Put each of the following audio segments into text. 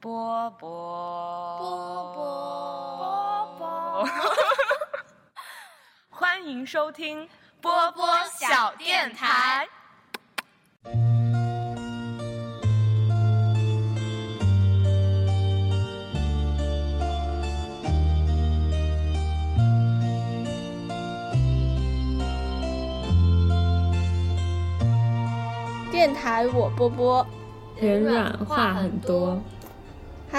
波波波波波波，欢迎收听波波小电台。电台我波波人软话很多。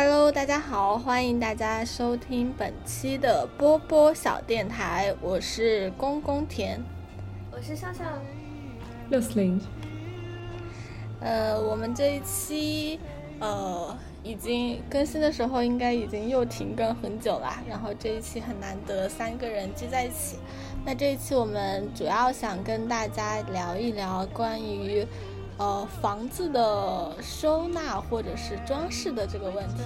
，Hello，大家好，欢迎大家收听本期的波波小电台，我是公公田。我是笑笑，六四零，呃，我们这一期呃已经更新的时候，应该已经又停更很久啦。然后这一期很难得三个人聚在一起。那这一期我们主要想跟大家聊一聊关于呃房子的收纳或者是装饰的这个问题。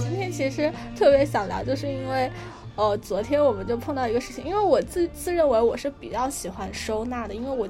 今天其实特别想聊，就是因为，呃，昨天我们就碰到一个事情，因为我自自认为我是比较喜欢收纳的，因为我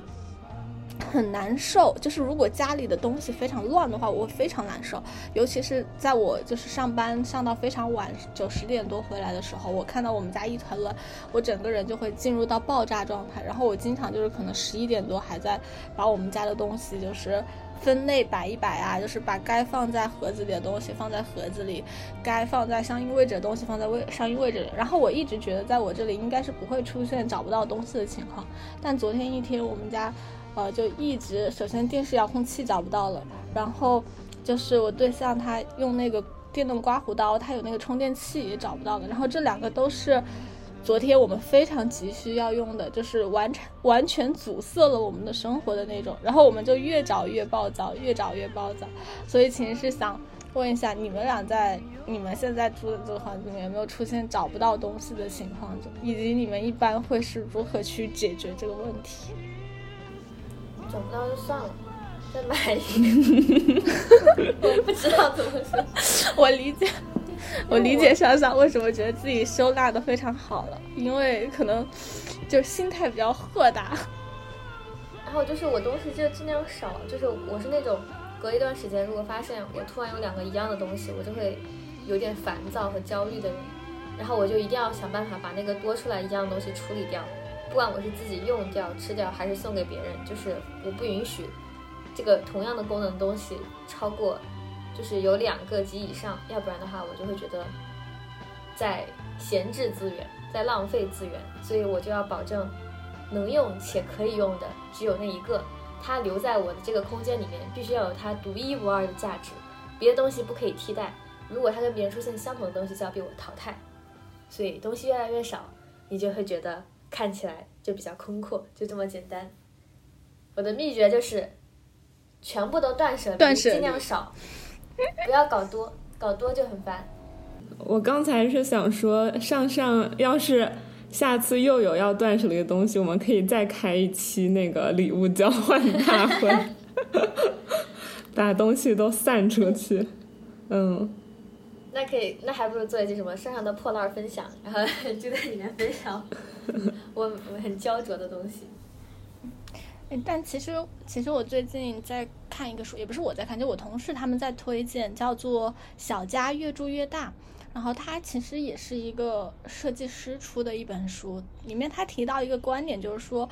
很难受，就是如果家里的东西非常乱的话，我会非常难受，尤其是在我就是上班上到非常晚，九十点多回来的时候，我看到我们家一团乱，我整个人就会进入到爆炸状态，然后我经常就是可能十一点多还在把我们家的东西就是。分类摆一摆啊，就是把该放在盒子里的东西放在盒子里，该放在相应位置的东西放在位相应位置。然后我一直觉得在我这里应该是不会出现找不到东西的情况，但昨天一天我们家，呃，就一直首先电视遥控器找不到了，然后就是我对象他用那个电动刮胡刀，他有那个充电器也找不到了，然后这两个都是。昨天我们非常急需要用的，就是完全完全阻塞了我们的生活的那种，然后我们就越找越暴躁，越找越暴躁。所以其实是想问一下，你们俩在你们现在住的这个环境里有没有出现找不到东西的情况？就以及你们一般会是如何去解决这个问题？找不到就算了，再买一个。我不知道怎么说。我理解，我理解莎莎为什么觉得自己收纳的非常好了，因为可能就心态比较豁达。然后就是我东西就尽量少，就是我是那种隔一段时间，如果发现我突然有两个一样的东西，我就会有点烦躁和焦虑的人。然后我就一定要想办法把那个多出来一样的东西处理掉，不管我是自己用掉、吃掉，还是送给别人，就是我不允许这个同样的功能东西超过，就是有两个及以上，要不然的话我就会觉得在闲置资源，在浪费资源，所以我就要保证能用且可以用的只有那一个，它留在我的这个空间里面，必须要有它独一无二的价值，别的东西不可以替代。如果它跟别人出现相同的东西，就要被我淘汰。所以东西越来越少，你就会觉得看起来就比较空阔，就这么简单。我的秘诀就是全部都断舍离，断舍尽量少，不要搞多，搞多就很烦。我刚才是想说，上上要是下次又有要断舍离的东西，我们可以再开一期那个礼物交换大会，把东西都散出去。嗯，那可以，那还不如做一期什么身上的破烂分享，然后就在里面分享我我很焦灼的东西。哎，但其实其实我最近在看一个书，也不是我在看，就我同事他们在推荐，叫做《小家越住越大》。然后它其实也是一个设计师出的一本书，里面他提到一个观点，就是说，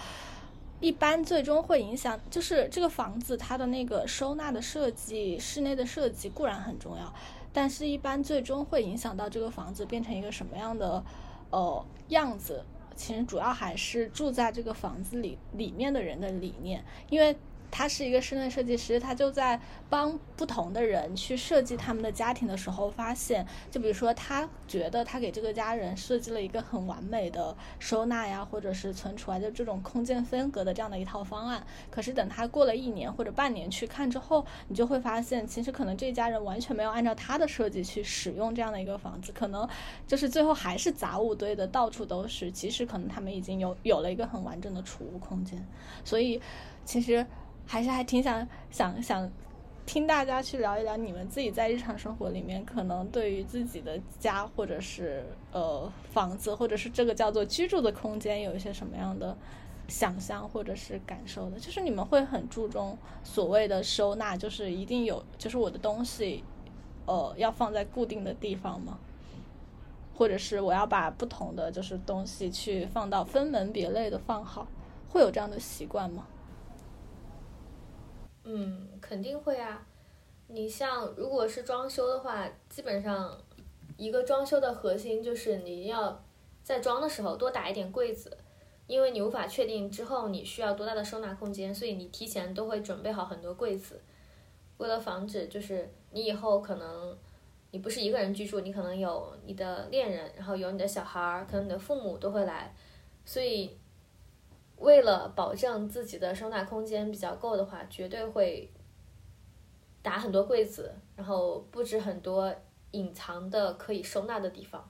一般最终会影响，就是这个房子它的那个收纳的设计、室内的设计固然很重要，但是一般最终会影响到这个房子变成一个什么样的呃样子，其实主要还是住在这个房子里里面的人的理念，因为他是一个室内设计师，他就在帮不同的人去设计他们的家庭的时候，发现，就比如说他觉得他给这个家人设计了一个很完美的收纳呀，或者是存储啊，就这种空间分隔的这样的一套方案。可是等他过了一年或者半年去看之后，你就会发现，其实可能这家人完全没有按照他的设计去使用这样的一个房子，可能就是最后还是杂物堆的到处都是。其实可能他们已经有有了一个很完整的储物空间，所以其实还是还挺想想想听大家去聊一聊你们自己在日常生活里面可能对于自己的家或者是呃房子或者是这个叫做居住的空间有一些什么样的想象或者是感受的。就是你们会很注重所谓的收纳，就是一定有，就是我的东西呃要放在固定的地方吗？或者是我要把不同的就是东西去放到分门别类的放好，会有这样的习惯吗？嗯，肯定会啊。你像如果是装修的话，基本上一个装修的核心就是你要在装的时候多打一点柜子，因为你无法确定之后你需要多大的收纳空间，所以你提前都会准备好很多柜子，为了防止就是你以后可能你不是一个人居住，你可能有你的恋人，然后有你的小孩儿，可能你的父母都会来，所以为了保证自己的收纳空间比较够的话，绝对会打很多柜子，然后布置很多隐藏的可以收纳的地方，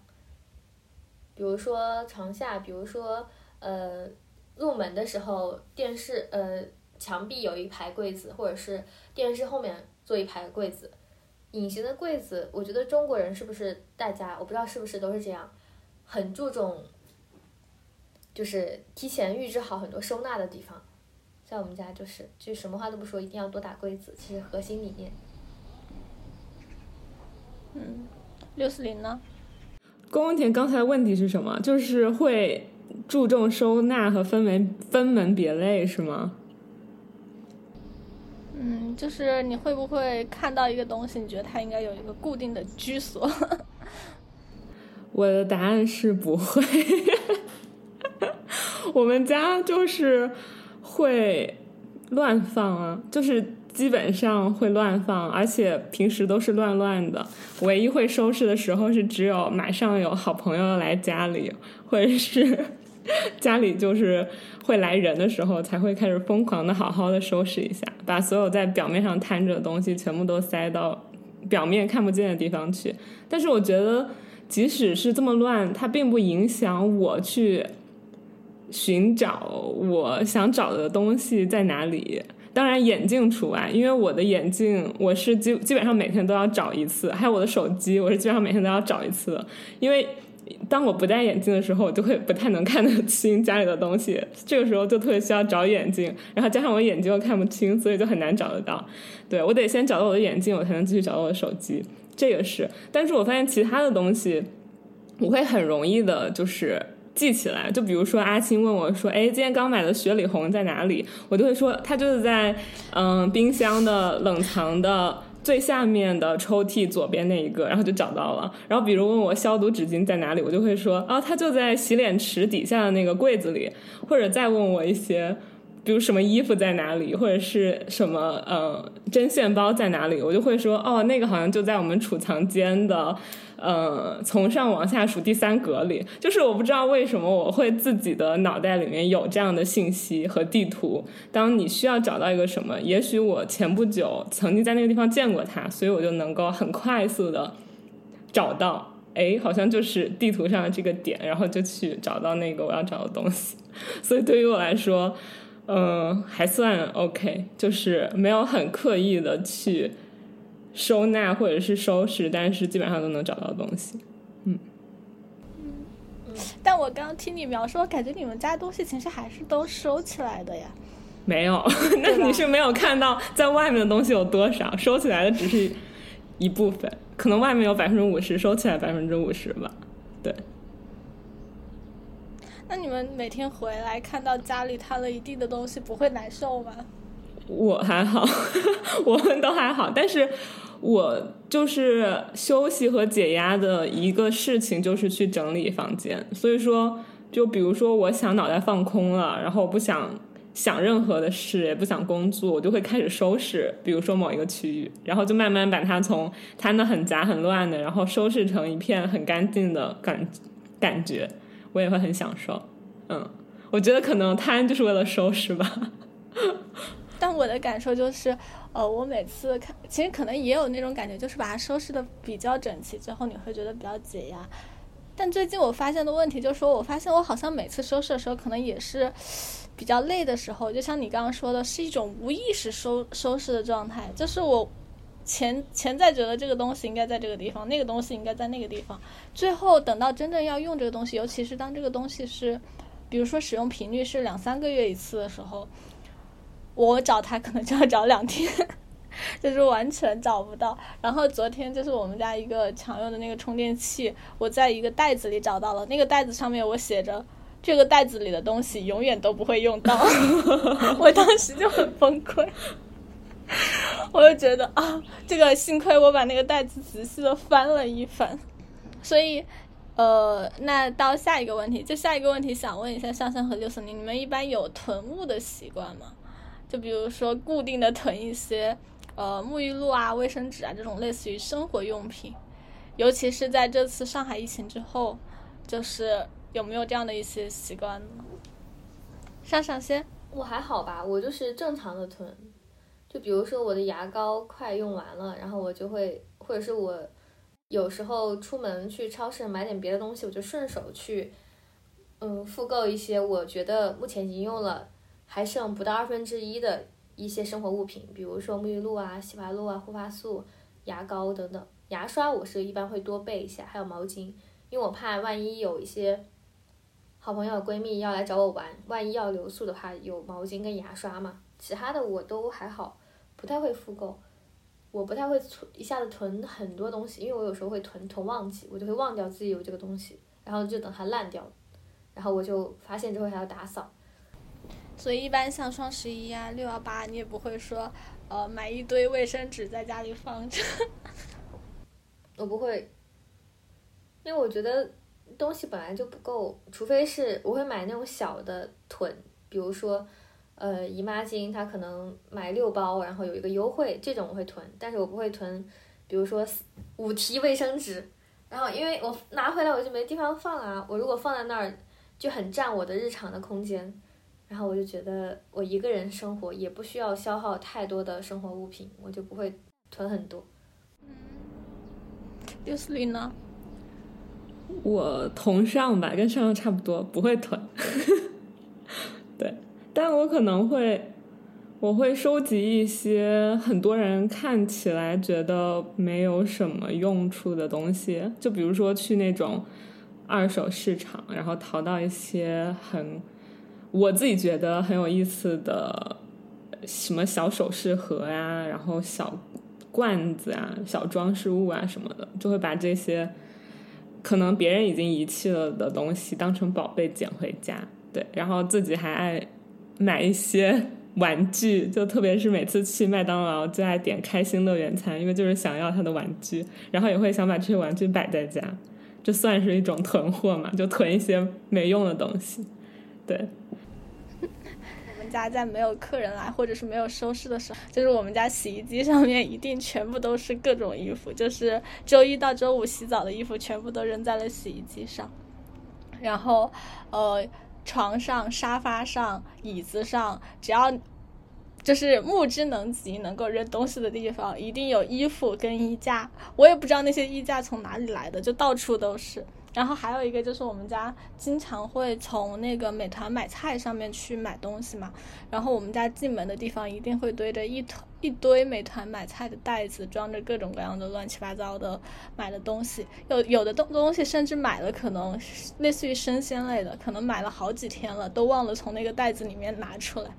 比如说床下，比如说呃入门的时候电视呃墙壁有一排柜子，或者是电视后面做一排柜子。隐形的柜子，我觉得中国人是不是大家我不知道是不是都是这样，很注重就是提前预制好很多收纳的地方。在我们家就是，就什么话都不说，一定要多打柜子，其实核心理念。嗯六四零呢？龚文田刚才的问题是什么？就是会注重收纳和分门分门别类是吗？嗯，就是你会不会看到一个东西，你觉得它应该有一个固定的居所？我的答案是不会。我们家就是会乱放啊，就是基本上会乱放，而且平时都是乱乱的。唯一会收拾的时候是只有马上有好朋友来家里，或者是家里就是会来人的时候，才会开始疯狂的好好的收拾一下，把所有在表面上摊着的东西全部都塞到表面看不见的地方去。但是我觉得，即使是这么乱，它并不影响我去寻找我想找的东西在哪里。当然，眼镜除外，因为我的眼镜我是基基本上每天都要找一次，还有我的手机，我是基本上每天都要找一次的。因为当我不戴眼镜的时候，我就会不太能看得清家里的东西，这个时候就特别需要找眼镜，然后加上我眼睛又看不清，所以就很难找得到。对我得先找到我的眼镜，我才能继续找到我的手机，这个是。但是我发现其他的东西，我会很容易的，就是。记起来，就比如说阿青问我说：“哎，今天刚买的雪里红在哪里？”我就会说，它就是在嗯冰箱的冷藏的最下面的抽屉左边那一个，然后就找到了。然后比如问我消毒纸巾在哪里，我就会说：“啊，它就在洗脸池底下的那个柜子里。”或者再问我一些。比如什么衣服在哪里，或者是什么呃针线包在哪里，我就会说哦，那个好像就在我们储藏间的呃从上往下数第三格里。就是我不知道为什么我会自己的脑袋里面有这样的信息和地图。当你需要找到一个什么，也许我前不久曾经在那个地方见过它，所以我就能够很快速的找到，哎，好像就是地图上的这个点，然后就去找到那个我要找的东西。所以对于我来说。嗯，还算 OK，就是没有很刻意的去收纳或者是收拾，但是基本上都能找到东西。嗯但我刚刚听你描述，我感觉你们家东西其实还是都收起来的呀。没有，那你是没有看到在外面的东西有多少，收起来的只是一部分，可能外面有百分之五十，收起来百分之五十吧。对。那你们每天回来看到家里摊了一地的东西，不会难受吗？我还好，我们都还好，但是我就是休息和解压的一个事情，就是去整理房间。所以说，就比如说，我想脑袋放空了，然后不想想任何的事，也不想工作，我就会开始收拾，比如说某一个区域，然后就慢慢把它从摊的很杂很乱的，然后收拾成一片很干净的感感觉。我也会很享受，嗯，我觉得可能摊就是为了收拾吧。但我的感受就是，呃，我每次看，其实可能也有那种感觉，就是把它收拾的比较整齐之后，你会觉得比较解压。但最近我发现的问题就是说，我发现我好像每次收拾的时候，可能也是比较累的时候，就像你刚刚说的，是一种无意识收收拾的状态，就是我潜潜在觉得这个东西应该在这个地方，那个东西应该在那个地方，最后等到真正要用这个东西，尤其是当这个东西是，比如说使用频率是两三个月一次的时候，我找他可能就要找两天。就是完全找不到。然后昨天就是我们家一个常用的那个充电器，我在一个袋子里找到了，那个袋子上面我写着这个袋子里的东西永远都不会用到，我当时就很崩溃。我就觉得啊，这个幸亏我把那个袋子仔细的翻了一翻，所以，呃，那到下一个问题，就下一个问题想问一下上山和六四零，你们一般有囤物的习惯吗？就比如说固定的囤一些。呃，沐浴露啊、卫生纸啊这种类似于生活用品，尤其是在这次上海疫情之后，就是有没有这样的一些习惯呢？上上先，我还好吧，我就是正常的囤，就比如说我的牙膏快用完了，然后我就会，或者是我有时候出门去超市买点别的东西，我就顺手去，嗯，复购一些我觉得目前已经用了还剩不到二分之一的。一些生活物品，比如说沐浴露啊、洗发露啊、护发素、牙膏等等。牙刷我是一般会多备一下，还有毛巾，因为我怕万一有一些好朋友、闺蜜要来找我玩，万一要留宿的话，有毛巾跟牙刷嘛。其他的我都还好，不太会复购，我不太会存一下子囤很多东西，因为我有时候会囤囤忘记，我就会忘掉自己有这个东西，然后就等它烂掉，然后我就发现之后还要打扫。所以一般像双十一啊、六幺八，你也不会说，呃，买一堆卫生纸在家里放着。我不会，因为我觉得东西本来就不够，除非是我会买那种小的囤，比如说，呃，姨妈巾，它可能买六包，然后有一个优惠，这种我会囤，但是我不会囤，比如说五提卫生纸，然后因为我拿回来我就没地方放啊，我如果放在那儿就很占我的日常的空间。然后我就觉得，我一个人生活也不需要消耗太多的生活物品，我就不会囤很多。嗯，六四零呢？我同上吧，跟上上差不多，不会囤。对，但我可能会，我会收集一些很多人看起来觉得没有什么用处的东西，就比如说去那种二手市场，然后淘到一些很。我自己觉得很有意思的，什么小首饰盒呀，然后小罐子啊，小装饰物啊什么的，就会把这些可能别人已经遗弃了的东西当成宝贝捡回家。对，然后自己还爱买一些 玩具，就特别是每次去麦当劳最爱点开心乐园餐，因为就是想要他的玩具，然后也会想把这些玩具摆在家，这算是一种囤货嘛？就囤一些没用的东西，对。家在没有客人来或者是没有收拾的时候，就是我们家洗衣机上面一定全部都是各种衣服，就是周一到周五洗澡的衣服全部都扔在了洗衣机上，然后呃床上、沙发上、椅子上，只要就是目之能及能够扔东西的地方，一定有衣服跟衣架。我也不知道那些衣架从哪里来的，就到处都是。然后还有一个就是我们家经常会从那个美团买菜上面去买东西嘛，然后我们家进门的地方一定会堆着一桶。一堆美团买菜的袋子，装着各种各样的乱七八糟的买的东西。有有的东东西甚至买了，可能类似于生鲜类的，可能买了好几天了，都忘了从那个袋子里面拿出来。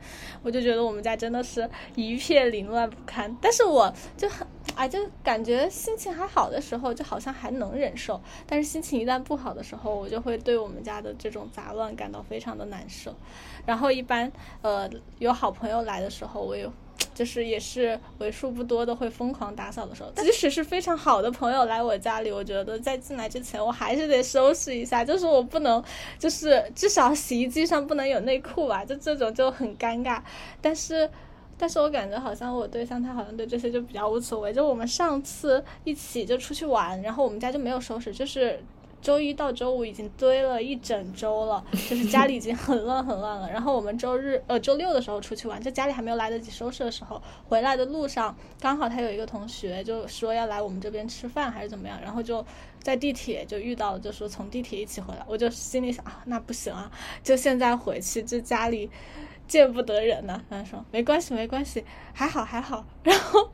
我就觉得我们家真的是一片凌乱不堪。但是我就很哎，就感觉心情还好的时候，就好像还能忍受。但是心情一旦不好的时候，我就会对我们家的这种杂乱感到非常的难受。然后一般呃有好朋友来的时候，我有。就是也是为数不多的会疯狂打扫的时候，即使是非常好的朋友来我家里，我觉得在进来之前我还是得收拾一下，就是我不能，就是至少洗衣机上不能有内裤吧，就这种就很尴尬。但是，但是我感觉好像我对象他好像对这些就比较无所谓。就我们上次一起就出去玩，然后我们家就没有收拾，就是。周一到周五已经堆了一整周了，就是家里已经很乱很乱了。然后我们周日呃周六的时候出去玩，就家里还没有来得及收拾的时候，回来的路上刚好他有一个同学就说要来我们这边吃饭还是怎么样，然后就在地铁就遇到了，就说从地铁一起回来。我就心里想啊，那不行啊，就现在回去，这家里见不得人呢。他说没关系没关系，还好还好。然后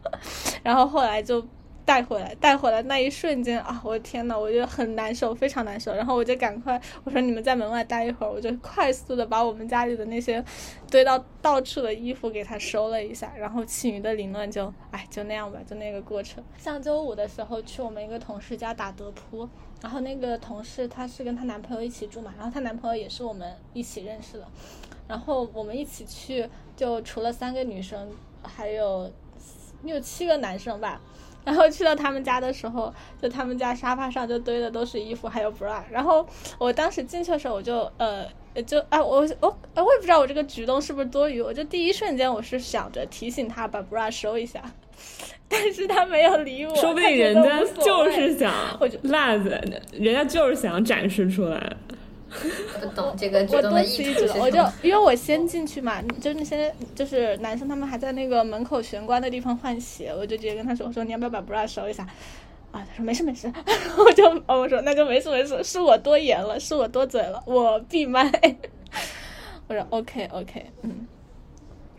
然后后来就带回来，带回来那一瞬间啊，我的天呐，我觉得很难受，非常难受。然后我就赶快我说你们在门外待一会儿，我就快速的把我们家里的那些堆到到处的衣服给他收了一下，然后其余的凌乱就哎就那样吧，就那个过程。上周五的时候去我们一个同事家打德扑，然后那个同事她是跟她男朋友一起住嘛，然后她男朋友也是我们一起认识的，然后我们一起去，就除了三个女生，还有六七个男生吧。然后去到他们家的时候，就他们家沙发上就堆的都是衣服，还有 bra。然后我当时进去的时候，我就呃就啊我我我也不知道我这个举动是不是多余，我就第一瞬间我是想着提醒他把 bra 收一下，但是他没有理我，说不定人家就是想我就辣子，人家就是想展示出来。不懂这个举我多动的意此一举了？我就因为我先进去嘛，就是那些就是男生他们还在那个门口玄关的地方换鞋，我就直接跟他说，我说你要不要把 bra 收一下？啊，他说没事没事，我就哦我说那就没事没事，是我多言了，是我多嘴了，我闭麦。我说 OK OK，嗯，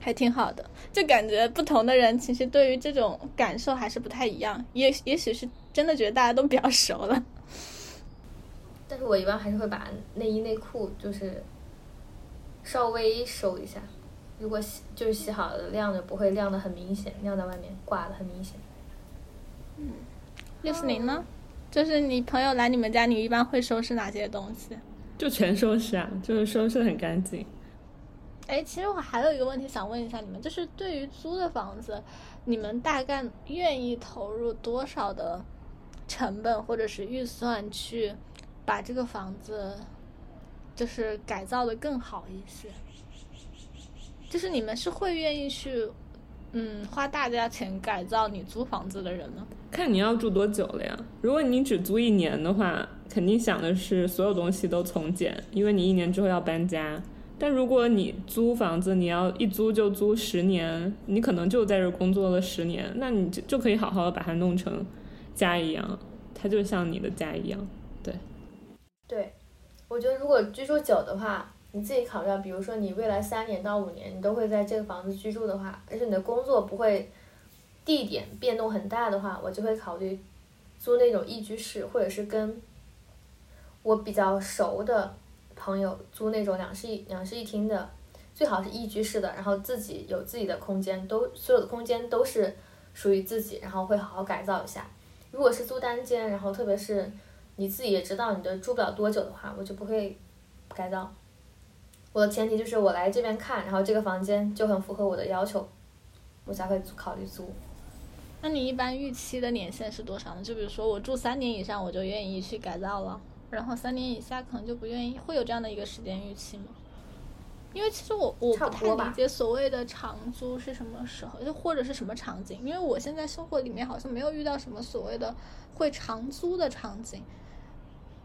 还挺好的，就感觉不同的人其实对于这种感受还是不太一样，也也许是真的觉得大家都比较熟了。但是我一般还是会把内衣内裤就是稍微收一下，如果洗就是洗好了晾着，不会晾的很明显，晾在外面挂的很明显。嗯六四零呢？就是你朋友来你们家，你一般会收拾哪些东西？就全收拾啊，就是收拾的很干净。哎，其实我还有一个问题想问一下你们，就是对于租的房子，你们大概愿意投入多少的成本或者是预算去把这个房子就是改造的更好一些？就是你们是会愿意去嗯花大价钱改造你租房子的人吗？看你要住多久了呀？如果你只租一年的话，肯定想的是所有东西都从简，因为你一年之后要搬家。但如果你租房子，你要一租就租十年，你可能就在这工作了十年，那你就就可以好好的把它弄成家一样，它就像你的家一样。对，我觉得如果居住久的话，你自己考虑，比如说你未来三年到五年你都会在这个房子居住的话，而且你的工作不会地点变动很大的话，我就会考虑租那种一居室，或者是跟我比较熟的朋友租那种两室一两室一厅的，最好是一居室的，然后自己有自己的空间，都所有的空间都是属于自己，然后会好好改造一下。如果是租单间，然后特别是你自己也知道你的住不了多久的话，我就不会改造。我的前提就是我来这边看，然后这个房间就很符合我的要求，我才会租考虑租。那你一般预期的年限是多少呢？就比如说我住三年以上，我就愿意去改造了，然后三年以下可能就不愿意，会有这样的一个时间预期吗？因为其实我我不太理解所谓的长租是什么时候，就或者是什么场景，因为我现在生活里面好像没有遇到什么所谓的会长租的场景，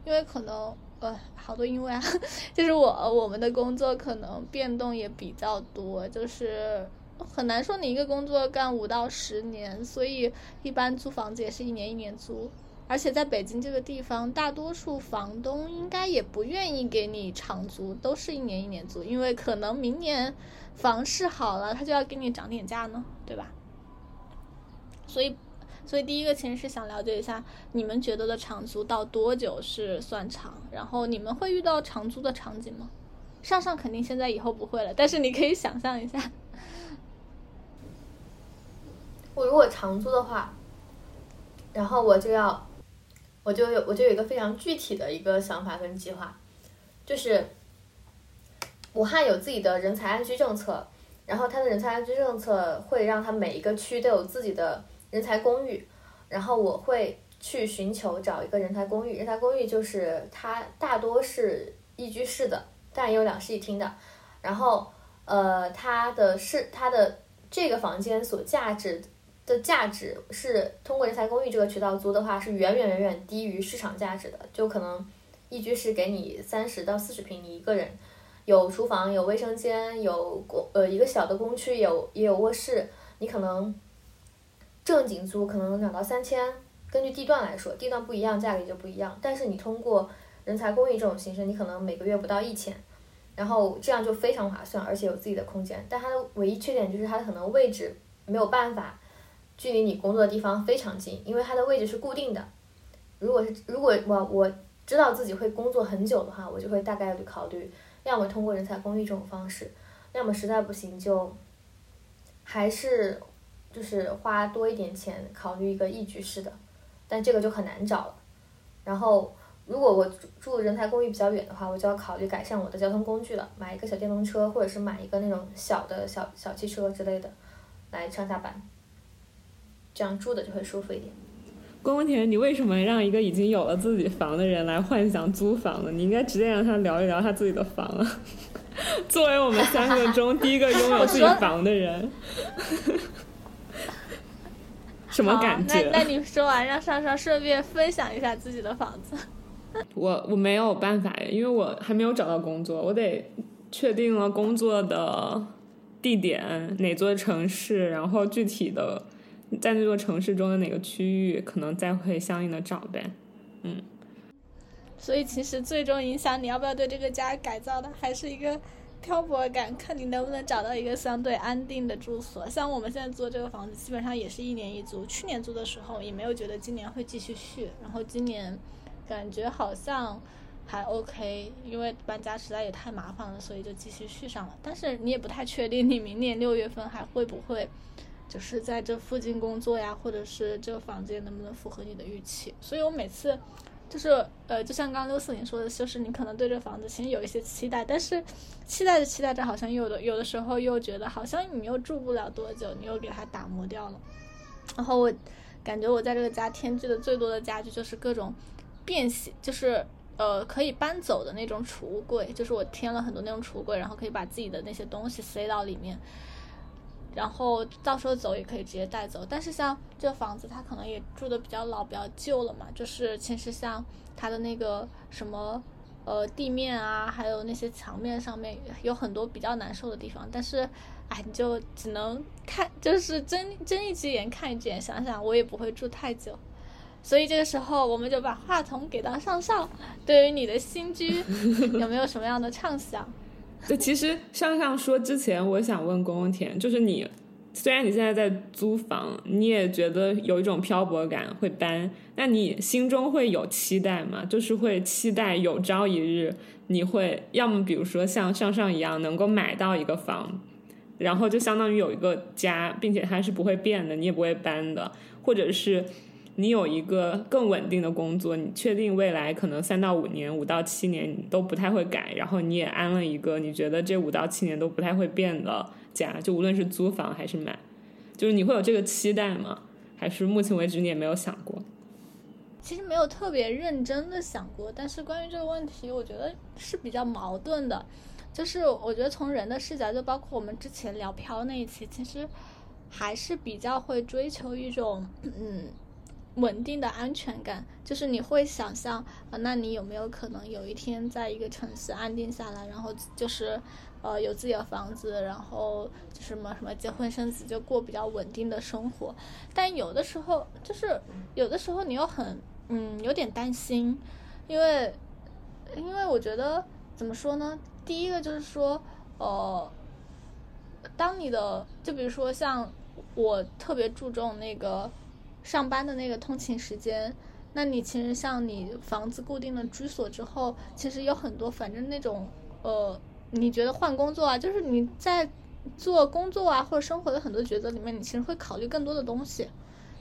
因为可能呃好多因为啊，就是我我们的工作可能变动也比较多，就是很难说你一个工作干五到十年，所以一般租房子也是一年一年租。而且在北京这个地方，大多数房东应该也不愿意给你长租，都是一年一年租，因为可能明年房市好了，他就要给你涨点价呢，对吧？所以，所以第一个其实是想了解一下，你们觉得的长租到多久是算长？然后你们会遇到长租的场景吗？上上肯定现在以后不会了，但是你可以想象一下，我如果长租的话，然后我就要，我就有我就有一个非常具体的一个想法跟计划，就是武汉有自己的人才安居政策，然后它的人才安居政策会让它每一个区都有自己的人才公寓，然后我会去寻求找一个人才公寓，人才公寓就是它大多是一居室的，但也有两室一厅的，然后呃它的是它的这个房间所价值的价值是通过人才公寓这个渠道租的话，是远远远远低于市场价值的。就可能一居室给你三十到四十平，你一个人有厨房、有卫生间、有公呃一个小的公区，有也有卧室，你可能正经租可能两到三千，根据地段来说，地段不一样，价格就不一样。但是你通过人才公寓这种形式，你可能每个月不到一千。然后这样就非常划算，而且有自己的空间。但它的唯一缺点就是它可能位置没有办法距离你工作的地方非常近，因为它的位置是固定的。如果是如果我我知道自己会工作很久的话，我就会大概率考虑，要么通过人才公寓这种方式，要么实在不行就还是就是花多一点钱考虑一个一居室的，但这个就很难找了。然后如果我住住人才公寓比较远的话，我就要考虑改善我的交通工具了，买一个小电动车，或者是买一个那种小的小小汽车之类的来上下班，这样住的就会舒服一点。关文田，你为什么让一个已经有了自己房的人来幻想租房呢？你应该直接让他聊一聊他自己的房啊。作为我们三个中第一个拥有自己房的人，什么感觉？那那你说完，让上上顺便分享一下自己的房子。我我没有办法，因为我还没有找到工作，我得确定了工作的地点哪座城市，然后具体的在那座城市中的哪个区域，可能再会相应的找呗。嗯所以其实最终影响你要不要对这个家改造的，还是一个漂泊感，看你能不能找到一个相对安定的住所。像我们现在租这个房子，基本上也是一年一租。去年租的时候也没有觉得今年会继续续，然后今年感觉好像还 OK，因为搬家实在也太麻烦了，所以就继续续上了。但是你也不太确定你明年六月份还会不会。就是在这附近工作呀，或者是这个房间能不能符合你的预期？所以我每次就是呃，就像刚刚六四零说的，就是你可能对这房子其实有一些期待，但是期待着期待着，好像有的有的时候又觉得好像你又住不了多久，你又给它打磨掉了。然后我感觉我在这个家添置的最多的家具就是各种便携，就是呃可以搬走的那种储物柜，就是我添了很多那种储物柜，然后可以把自己的那些东西塞到里面。然后到时候走也可以直接带走，但是像这房子，它可能也住的比较老、比较旧了嘛，就是其实像它的那个什么呃地面啊，还有那些墙面上面有很多比较难受的地方，但是哎，你就只能看，就是睁睁一只眼看一只眼，想想我也不会住太久，所以这个时候我们就把话筒给到上上，对于你的新居 有没有什么样的畅想？对，其实上上说之前，我想问宫宫田，就是你虽然你现在在租房，你也觉得有一种漂泊感，会搬，那你心中会有期待吗？就是会期待有朝一日你会，要么比如说像上上一样能够买到一个房，然后就相当于有一个家，并且它是不会变的，你也不会搬的，或者是。你有一个更稳定的工作，你确定未来可能三到五年、五到七年你都不太会改，然后你也安了一个你觉得这五到七年都不太会变的家，就无论是租房还是买，就是你会有这个期待吗？还是目前为止你也没有想过？其实没有特别认真的想过，但是关于这个问题，我觉得是比较矛盾的。就是我觉得从人的视角，就包括我们之前聊漂那一期，其实还是比较会追求一种嗯。稳定的安全感，就是你会想象啊，那你有没有可能有一天在一个城市安定下来，然后就是，呃，有自己的房子，然后什么什么结婚生子，就过比较稳定的生活。但有的时候，就是有的时候你又很嗯有点担心，因为因为我觉得怎么说呢？第一个就是说，呃，当你的就比如说像我特别注重那个。上班的那个通勤时间，那你其实像你房子固定的居所之后，其实有很多，反正那种呃，你觉得换工作啊，就是你在做工作啊或者生活的很多抉择里面，你其实会考虑更多的东西，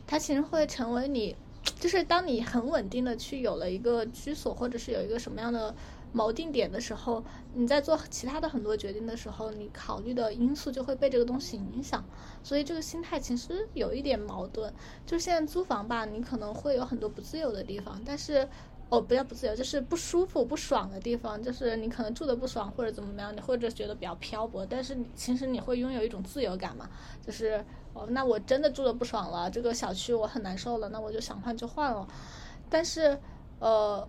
它其实会成为你，就是当你很稳定的去有了一个居所，或者是有一个什么样的。锚定点的时候，你在做其他的很多决定的时候，你考虑的因素就会被这个东西影响，所以这个心态其实有一点矛盾。就现在租房吧，你可能会有很多不自由的地方，但是哦，不要不自由，就是不舒服、不爽的地方，就是你可能住的不爽或者怎么样，你或者觉得比较漂泊，但是你其实你会拥有一种自由感嘛，就是哦，那我真的住的不爽了，这个小区我很难受了，那我就想换就换了，但是呃。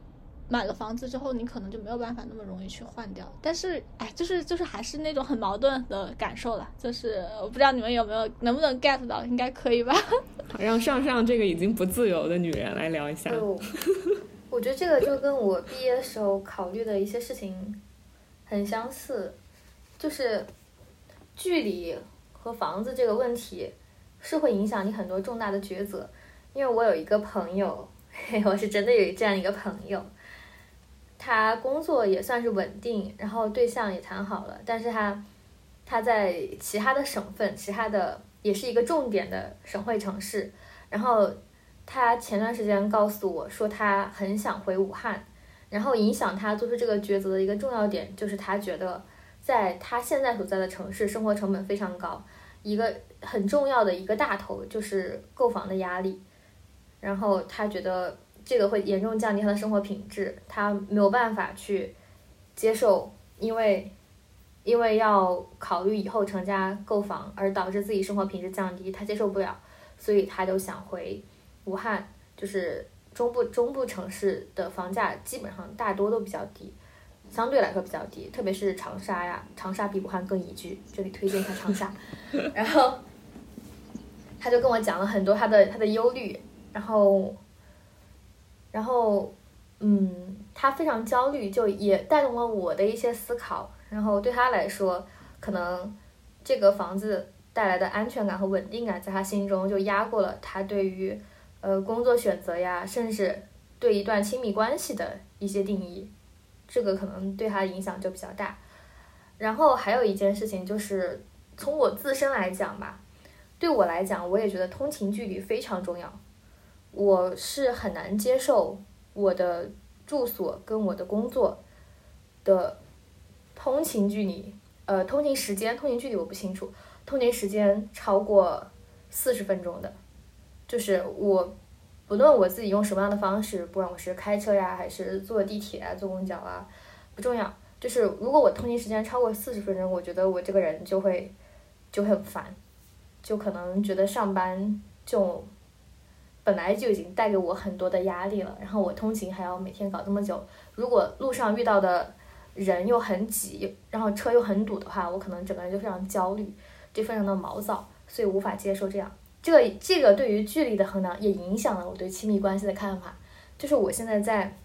买了房子之后，你可能就没有办法那么容易去换掉。但是，哎，就是就是还是那种很矛盾的感受了。就是我不知道你们有没有能不能 get 到，应该可以吧？好，让上上这个已经不自由的女人来聊一下。就我觉得这个就跟我毕业的时候考虑的一些事情很相似，就是距离和房子这个问题是会影响你很多重大的抉择。因为我有一个朋友，嘿，我是真的有这样一个朋友，他工作也算是稳定，然后对象也谈好了，但是他他在其他的省份，其他的也是一个重点的省会城市，然后他前段时间告诉我说他很想回武汉，然后影响他做出这个抉择的一个重要点就是他觉得在他现在所在的城市生活成本非常高，一个很重要的一个大头就是购房的压力，然后他觉得这个会严重降低他的生活品质，他没有办法去接受，因为因为要考虑以后成家购房而导致自己生活品质降低，他接受不了，所以他就想回武汉，就是中部中部城市的房价基本上大多都比较低，相对来说比较低，特别是长沙呀，长沙比武汉更宜居，这里推荐一下长沙。然后他就跟我讲了很多他的他的忧虑，然后然后嗯，他非常焦虑，就也带动了我的一些思考。然后对他来说，可能这个房子带来的安全感和稳定感，在他心中就压过了他对于呃工作选择呀，甚至对一段亲密关系的一些定义，这个可能对他影响就比较大。然后还有一件事情就是，从我自身来讲吧，对我来讲，我也觉得通勤距离非常重要。我是很难接受我的住所跟我的工作的通勤距离，呃，通勤时间、通勤距离我不清楚，通勤时间超过四十分钟的，就是我不论我自己用什么样的方式，不管我是开车呀，还是坐地铁啊、坐公交啊，不重要。就是如果我通勤时间超过四十分钟，我觉得我这个人就会就很烦，就可能觉得上班就本来就已经带给我很多的压力了，然后我通勤还要每天搞这么久，如果路上遇到的人又很挤，然后车又很堵的话，我可能整个人就非常焦虑，就非常的毛躁，所以无法接受这样。这个这个对于距离的衡量也影响了我对亲密关系的看法，就是我现在在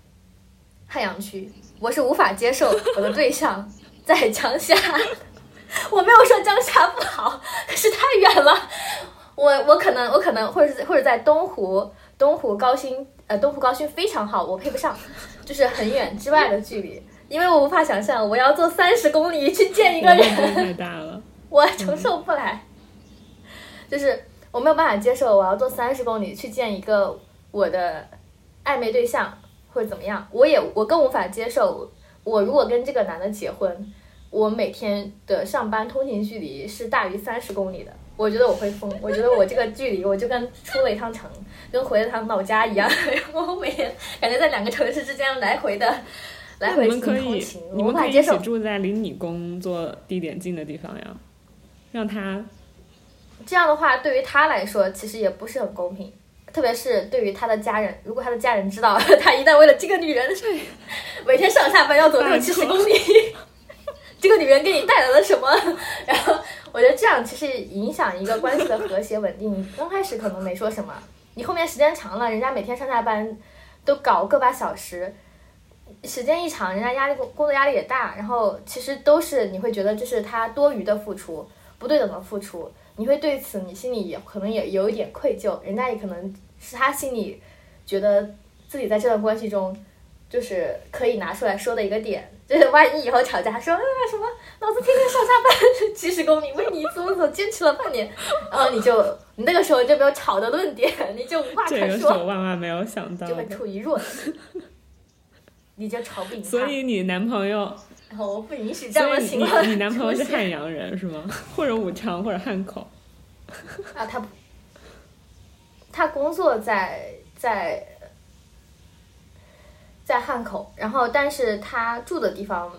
汉阳区，我是无法接受我的对象在 江夏。我没有说江夏不好，可是太远了。我我可能我可能或者是或者在东湖东湖高新呃东湖高新非常好，我配不上，就是很远之外的距离，因为我无法想象我要坐三十公里去见一个人，太大了。我承受不来，就是我没有办法接受我要坐三十公里去见一个我的暧昧对象或者怎么样，我也我更无法接受我如果跟这个男的结婚，我每天的上班通勤距离是大于三十公里的，我觉得我会疯，我觉得我这个距离我就跟出了一趟城，跟回了趟老家一样，然后我每天感觉在两个城市之间来回的来那回进你们可以行通勤，，你我无们可以一起。住在离你工作地点近的地方呀，让他这样的话，对于他来说，其实也不是很公平，特别是对于他的家人。如果他的家人知道 他一旦为了这个女人，每天上下班要走六七十公里，这个女人给你带来了什么？然后我觉得这样其实影响一个关系的和谐稳定。你刚开始可能没说什么，你后面时间长了，人家每天上下班都搞个把小时。时间一长，人家压力工工作压力也大，然后其实都是你会觉得这是他多余的付出，不对等的付出，你会对此你心里也可能也有一点愧疚，人家也可能是他心里觉得自己在这段关系中，就是可以拿出来说的一个点，就是万一以后吵架说啊什么，老子天天上下班 几十公里，为你怎么怎么坚持了半年，然后你就你那个时候就没有吵的论点，你就无话可这个是我说，万万没有想到就会。处于弱势，你就吵不赢他，所以你男朋友，然后我不允许这样的情况你男朋友是 汉阳人是吗？或者武昌或者汉口？啊，他不，他工作在在在汉口，然后但是他住的地方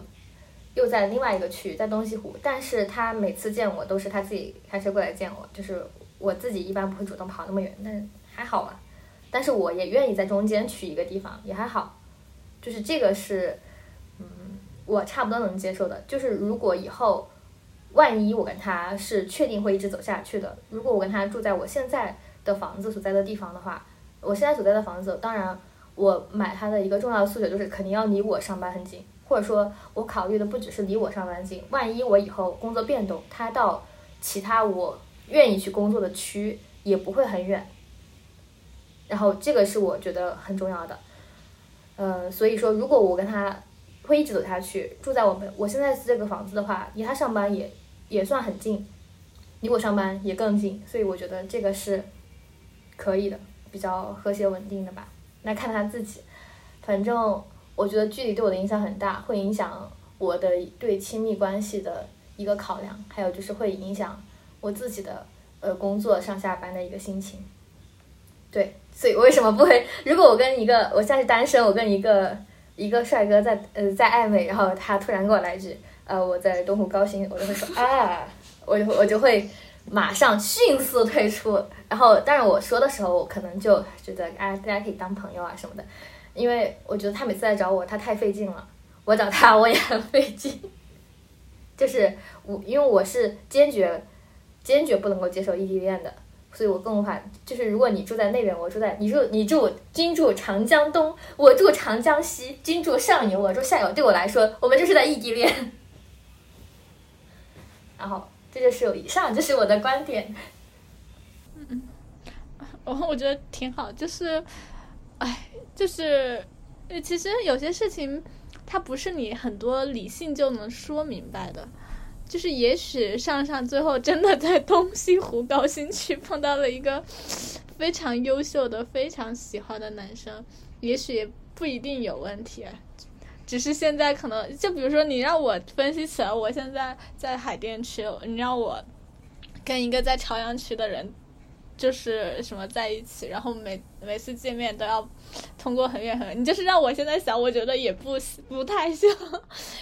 又在另外一个区，在东西湖。但是他每次见我都是他自己开车过来见我，就是我自己一般不会主动跑那么远，但是还好吧。但是我也愿意在中间取一个地方，也还好。就是这个是，嗯，我差不多能接受的。就是如果以后万一我跟他是确定会一直走下去的，如果我跟他住在我现在的房子所在的地方的话，我现在所在的房子，当然我买它的一个重要的诉求就是肯定要离我上班很近，或者说我考虑的不只是离我上班近，万一我以后工作变动，他到其他我愿意去工作的区也不会很远。然后这个是我觉得很重要的，呃，所以说如果我跟他会一直走下去，住在我们我现在这个房子的话，离他上班也也算很近，离我上班也更近，所以我觉得这个是可以的，比较和谐稳定的吧。那看他自己，反正我觉得距离对我的影响很大，会影响我的对亲密关系的一个考量，还有就是会影响我自己的呃工作上下班的一个心情。对，所以为什么不会？如果我跟一个我现在是单身，我跟一个一个帅哥在呃在暧昧，然后他突然给我来一句呃我在东湖高新，我就会说啊，我就我就会马上迅速退出。然后，但是我说的时候，我可能就觉得哎大家可以当朋友啊什么的，因为我觉得他每次来找我，他太费劲了，我找他我也很费劲。就是我，因为我是坚决坚决不能够接受异地恋的，所以我更无法。就是如果你住在那边，我住在你住你住君住长江东，我住长江西，君住上游，我住下游，对我来说，我们就是在异地恋。然后这就是以上，这是我的观点。然后我觉得挺好，就是，哎，就是，其实有些事情，它不是你很多理性就能说明白的。就是也许上上最后真的在东西湖高新区碰到了一个非常优秀的、非常喜欢的男生，也许也不一定有问题。只是现在可能，就比如说你让我分析起来，我现在在海淀区，你让我跟一个在朝阳区的人就是什么在一起，然后每每次见面都要通过很远很远。你就是让我现在想，我觉得也不不太像，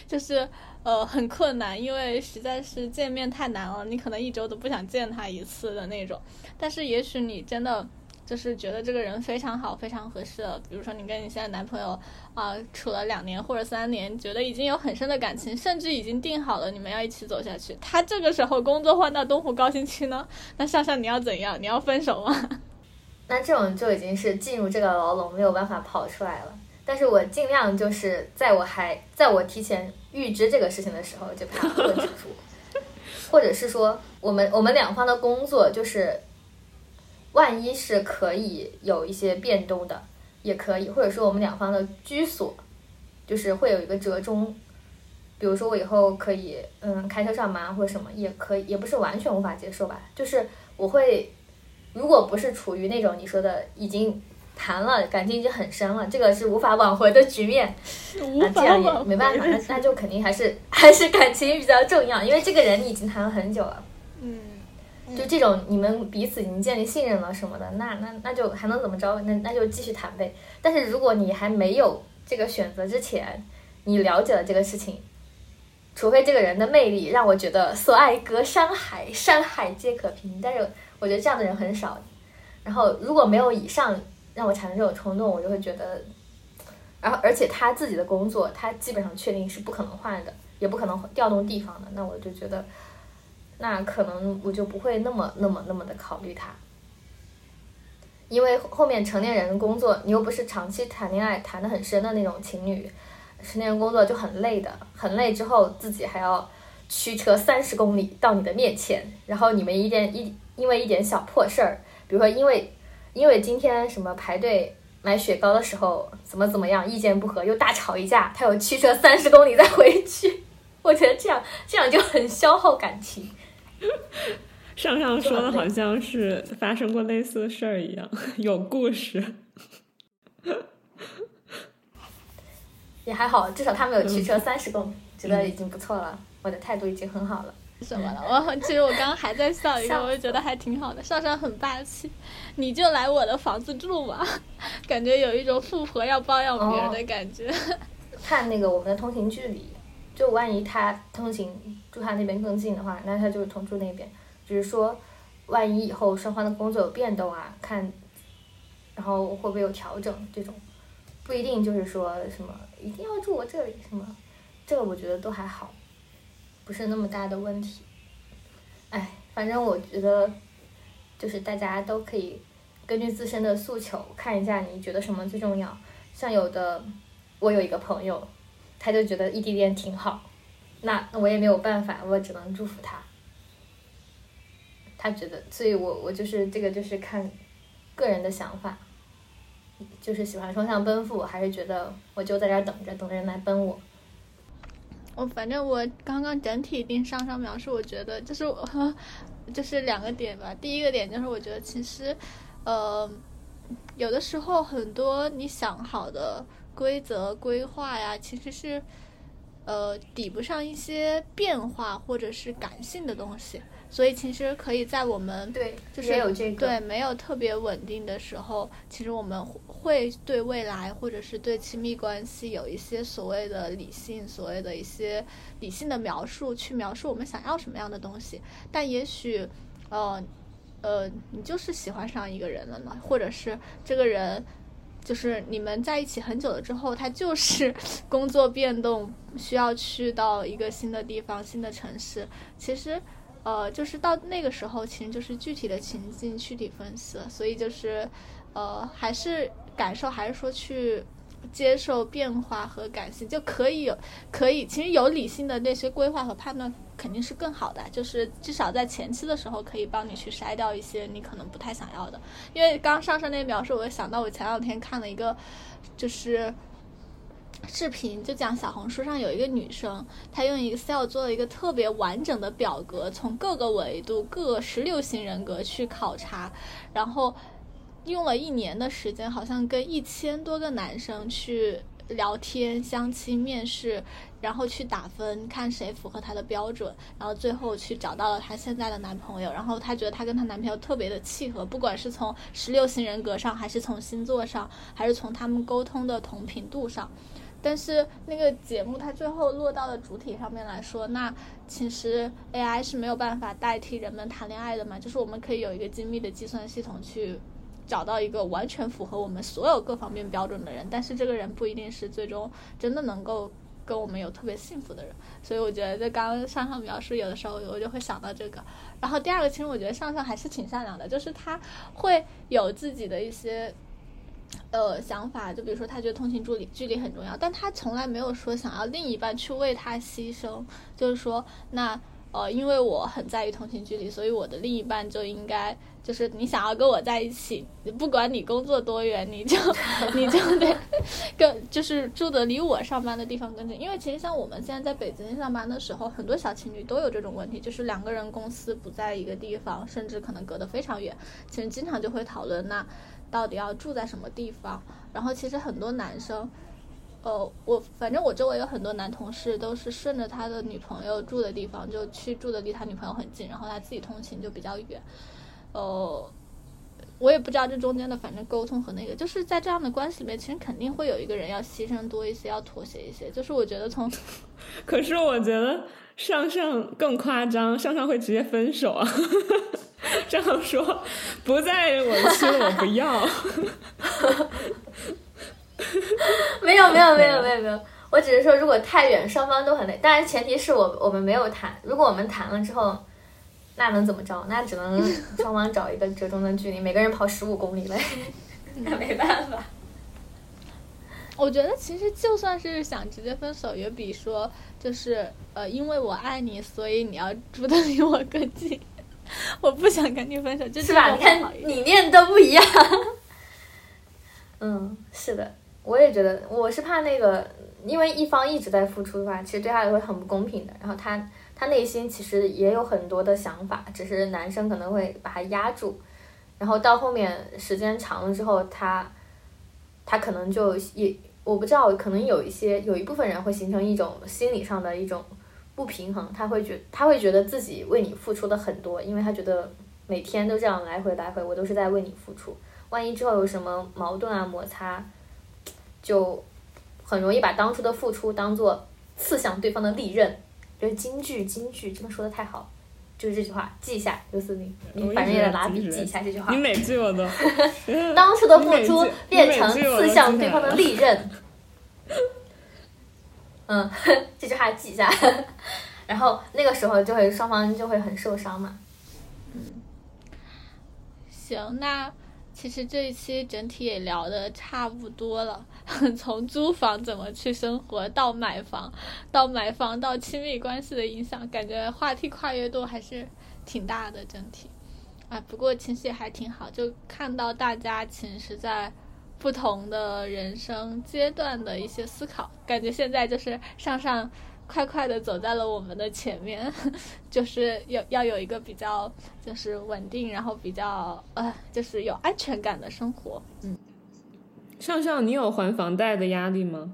就是呃很困难，因为实在是见面太难了，你可能一周都不想见他一次的那种。但是也许你真的就是觉得这个人非常好，非常合适了，比如说你跟你现在男朋友啊、处了两年或者三年，觉得已经有很深的感情，甚至已经定好了你们要一起走下去。他这个时候工作换到东湖高新区呢，那笑笑你要怎样？你要分手吗？那这种就已经是进入这个牢笼，没有办法跑出来了。但是我尽量就是在我还在我提前预知这个事情的时候，就把它 问清楚，或者是说，我们我们两方的工作就是，万一是可以有一些变动的，也可以，或者说我们两方的居所，就是会有一个折中。比如说我以后可以嗯开车上班或者什么，也可以，也不是完全无法接受吧，就是我会如果不是处于那种你说的已经谈了，感情已经很深了，这个是无法挽回的局面，无那这样也没办法，那那就肯定还是 还是感情比较重要，因为这个人你已经谈了很久了，嗯，就这种你们彼此已经建立信任了什么的，那那那就还能怎么着？那那就继续谈呗。但是如果你还没有这个选择之前，你了解了这个事情，除非这个人的魅力让我觉得所爱隔山海，山海皆可平，但是我觉得这样的人很少。然后如果没有以上让我产生这种冲动，我就会觉得，然后而且他自己的工作，他基本上确定是不可能换的，也不可能调动地方的，那我就觉得，那可能我就不会那么那么那么的考虑他。因为后面成年人工作，你又不是长期谈恋爱谈的很深的那种情侣，成年人工作就很累的，很累之后自己还要驱车三十公里到你的面前，然后你们一点一因为一点小破事儿，比如说因为因为今天什么排队买雪糕的时候怎么怎么样意见不合又大吵一架，他有驱车三十公里再回去，我觉得这样这样就很消耗感情。上上说的好像是发生过类似的事儿一样，有故事。也还好，至少他没有驱车三十公里，觉得已经不错了。我的态度已经很好了。什么了？我其实我刚刚还在笑一个，我就觉得还挺好的。上上很霸气，你就来我的房子住吧，感觉有一种富婆要包养别人的感觉。看那个我们的通勤距离，就万一他通勤住他那边更近的话，那他就是同住那边。只是说，万一以后双方的工作有变动啊，看，然后会不会有调整这种，不一定就是说什么一定要住我这里什么，这个我觉得都还好，不是那么大的问题。哎，反正我觉得，就是大家都可以根据自身的诉求看一下你觉得什么最重要。像有的，我有一个朋友，他就觉得异地恋挺好，那那我也没有办法，我只能祝福他。他觉得，所以我我就是这个就是看个人的想法，就是喜欢双向奔赴，还是觉得我就在这儿等着，等着人来奔我。我反正我刚刚整体听上上描述，我觉得就是我就是两个点吧。第一个点就是我觉得其实，呃，有的时候很多你想好的规则规划呀，其实是呃抵不上一些变化或者是感性的东西，所以其实可以在我们对，就是也有这个，对没有特别稳定的时候，其实我们会对未来或者是对亲密关系有一些所谓的理性，所谓的一些理性的描述，去描述我们想要什么样的东西。但也许，呃，呃，你就是喜欢上一个人了呢，或者是这个人。就是你们在一起很久了之后，他就是 工作变动，需要去到一个新的地方、新的城市。其实，呃，就是到那个时候，其实就是具体的情境具体分析。所以就是，呃，还是感受，还是说去接受变化和感性，就可以有可以，其实有理性的那些规划和判断肯定是更好的。就是至少在前期的时候，可以帮你去筛掉一些你可能不太想要的。因为刚上上那描述，我想到我前两天看了一个，就是。视频就讲小红书上有一个女生，她用 Excel 做了一个特别完整的表格，从各个维度、各十六型人格去考察，然后用了一年的时间，好像跟一千多个男生去聊天、相亲、面试，然后去打分，看谁符合她的标准，然后最后去找到了她现在的男朋友。然后她觉得她跟她男朋友特别的契合，不管是从十六型人格上，还是从星座上，还是从他们沟通的同频度上。但是那个节目它最后落到了主体上面来说，那其实 AI 是没有办法代替人们谈恋爱的嘛，就是我们可以有一个精密的计算系统去找到一个完全符合我们所有各方面标准的人，但是这个人不一定是最终真的能够跟我们有特别幸福的人，所以我觉得在刚刚上上描述有的时候我就会想到这个。然后第二个，其实我觉得上上还是挺善良的，就是他会有自己的一些。呃，想法就比如说，他觉得通勤距离距离很重要，但他从来没有说想要另一半去为他牺牲。就是说，那呃，因为我很在意通勤距离，所以我的另一半就应该就是你想要跟我在一起，不管你工作多远，你就 你就得跟就是住的离我上班的地方更近。因为其实像我们现在在北京上班的时候，很多小情侣都有这种问题，就是两个人公司不在一个地方，甚至可能隔得非常远。其实经常就会讨论那。到底要住在什么地方？然后其实很多男生，呃，我反正我周围有很多男同事都是顺着他的女朋友住的地方就去住的离他女朋友很近，然后他自己通勤就比较远。呃，我也不知道这中间的反正沟通和那个，就是在这样的关系里面，其实肯定会有一个人要牺牲多一些，要妥协一些。就是我觉得从，可是我觉得上上更夸张，上上会直接分手啊。这样说，不在我心，我不要。没有没有没有没有没有，我只是说，如果太远，双方都很累。但是前提是我我们没有谈，如果我们谈了之后，那能怎么着？那只能双方找一个折中的距离，每个人跑十五公里呗，那没办法。我觉得其实就算是想直接分手，也比说就是呃，因为我爱你，所以你要住的离我更近。我不想跟你分手，就是吧？你看理念都不一样。嗯，是的，我也觉得，我是怕那个，因为一方一直在付出的话，其实对他也会很不公平的。然后他他内心其实也有很多的想法，只是男生可能会把他压住。然后到后面时间长了之后，他他可能就也我不知道，可能有一些有一部分人会形成一种心理上的一种。不平衡，他会觉他会觉得自己为你付出的很多，因为他觉得每天都这样来回来回，我都是在为你付出。万一之后有什么矛盾啊摩擦，就很容易把当初的付出当做刺向对方的利刃。就是京剧京剧真的说的太好，就是这句话，记一下，刘思明，你反正也得拿笔记一下这句话。你每句我都。当初的付出变成刺向对方的利刃。嗯，这句话记一下，然后那个时候就会双方就会很受伤嘛。嗯，行，那其实这一期整体也聊的差不多了，从租房怎么去生活到买房，到买房到亲密关系的影响，感觉话题跨越度还是挺大的整体。啊，不过其实也还挺好，就看到大家其实在不同的人生阶段的一些思考，感觉现在就是上上快快的走在了我们的前面，就是要要有一个比较就是稳定，然后比较呃就是有安全感的生活。嗯，上上，你有还房贷的压力吗？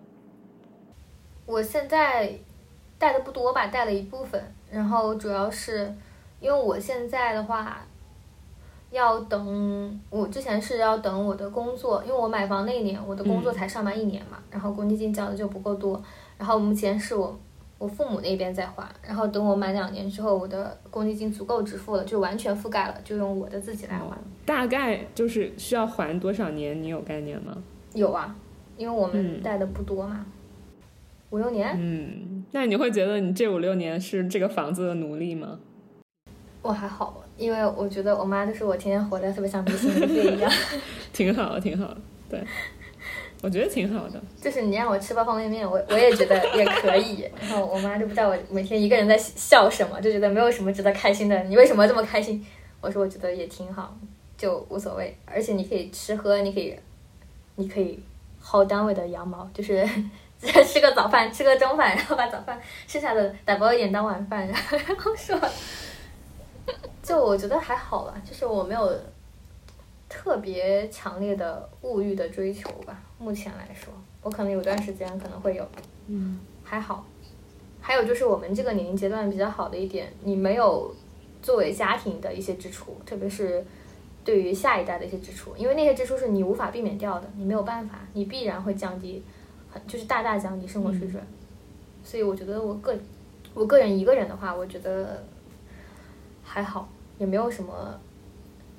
我现在贷的不多吧，贷了一部分，然后主要是因为我现在的话，要等我之前是要等我的工作，因为我买房那一年我的工作才上班一年嘛，然后公积金交的就不够多，然后目前是我我父母那边在还，然后等我满两年之后，我的公积金足够支付了，就完全覆盖了，就用我的自己来还。大概就是需要还多少年？你有概念吗？有啊，因为我们嗯贷的不多嘛，五六年。嗯，那你会觉得你这五六年是这个房子的奴隶吗？我还好，因为我觉得我妈就是我天天活得特别像明星一个一样，挺好，挺好，对，我觉得挺好的。就是你让我吃包方便面，我我也觉得也可以。然后我妈就不知道我每天一个人在笑什么，就觉得没有什么值得开心的。你为什么这么开心？我说我觉得也挺好，就无所谓。而且你可以吃喝，你可以，你可以薅单位的羊毛，就是 吃个早饭，吃个中饭，然后把早饭剩下的打包一点当晚饭，然后然后说，就我觉得还好吧，就是我没有特别强烈的物欲的追求吧。目前来说，我可能有段时间可能会有，嗯，还好。还有就是我们这个年龄阶段比较好的一点，你没有作为家庭的一些支出，特别是对于下一代的一些支出，因为那些支出是你无法避免掉的，你没有办法，你必然会降低，很就是大大降低生活水准。所以我觉得我个我个人一个人的话，我觉得还好，也没有什么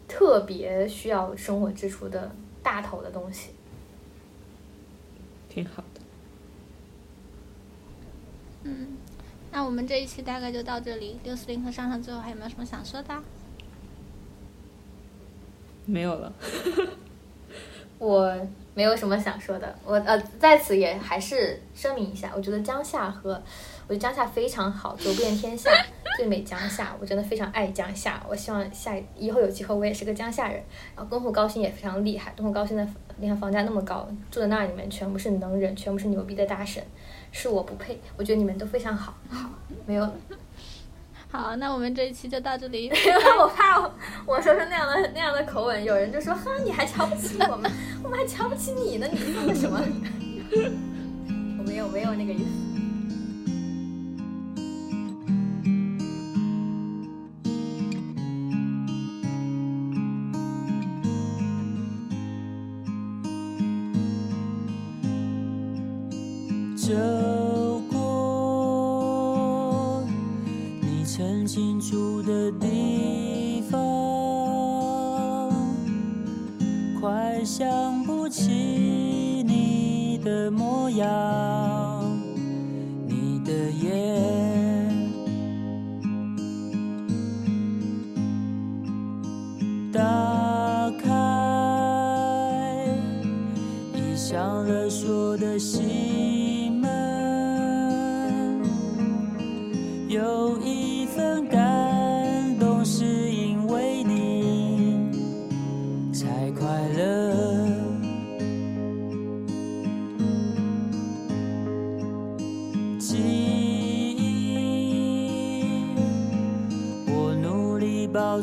特别需要生活支出的大头的东西。挺好的。嗯，那我们这一期大概就到这里。六四零和上上最后还有没有什么想说的啊？没有了。我没有什么想说的，我呃在此也还是声明一下，我觉得江夏和我觉得江夏非常好，走遍天下 最美江夏，我真的非常爱江夏，我希望下以后有机会我也是个江夏人。然后东湖高新也非常厉害，东湖高新的你看房价那么高，住在那里面全部是能人，全部是牛逼的大神，是我不配，我觉得你们都非常好，好没有了。好，那我们这一期就到这里。因 为我怕我说出那样的那样的口吻，有人就说哼你还瞧不起我们，我们还瞧不起你呢，你说的什么？我没有没有那个意思。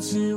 力保持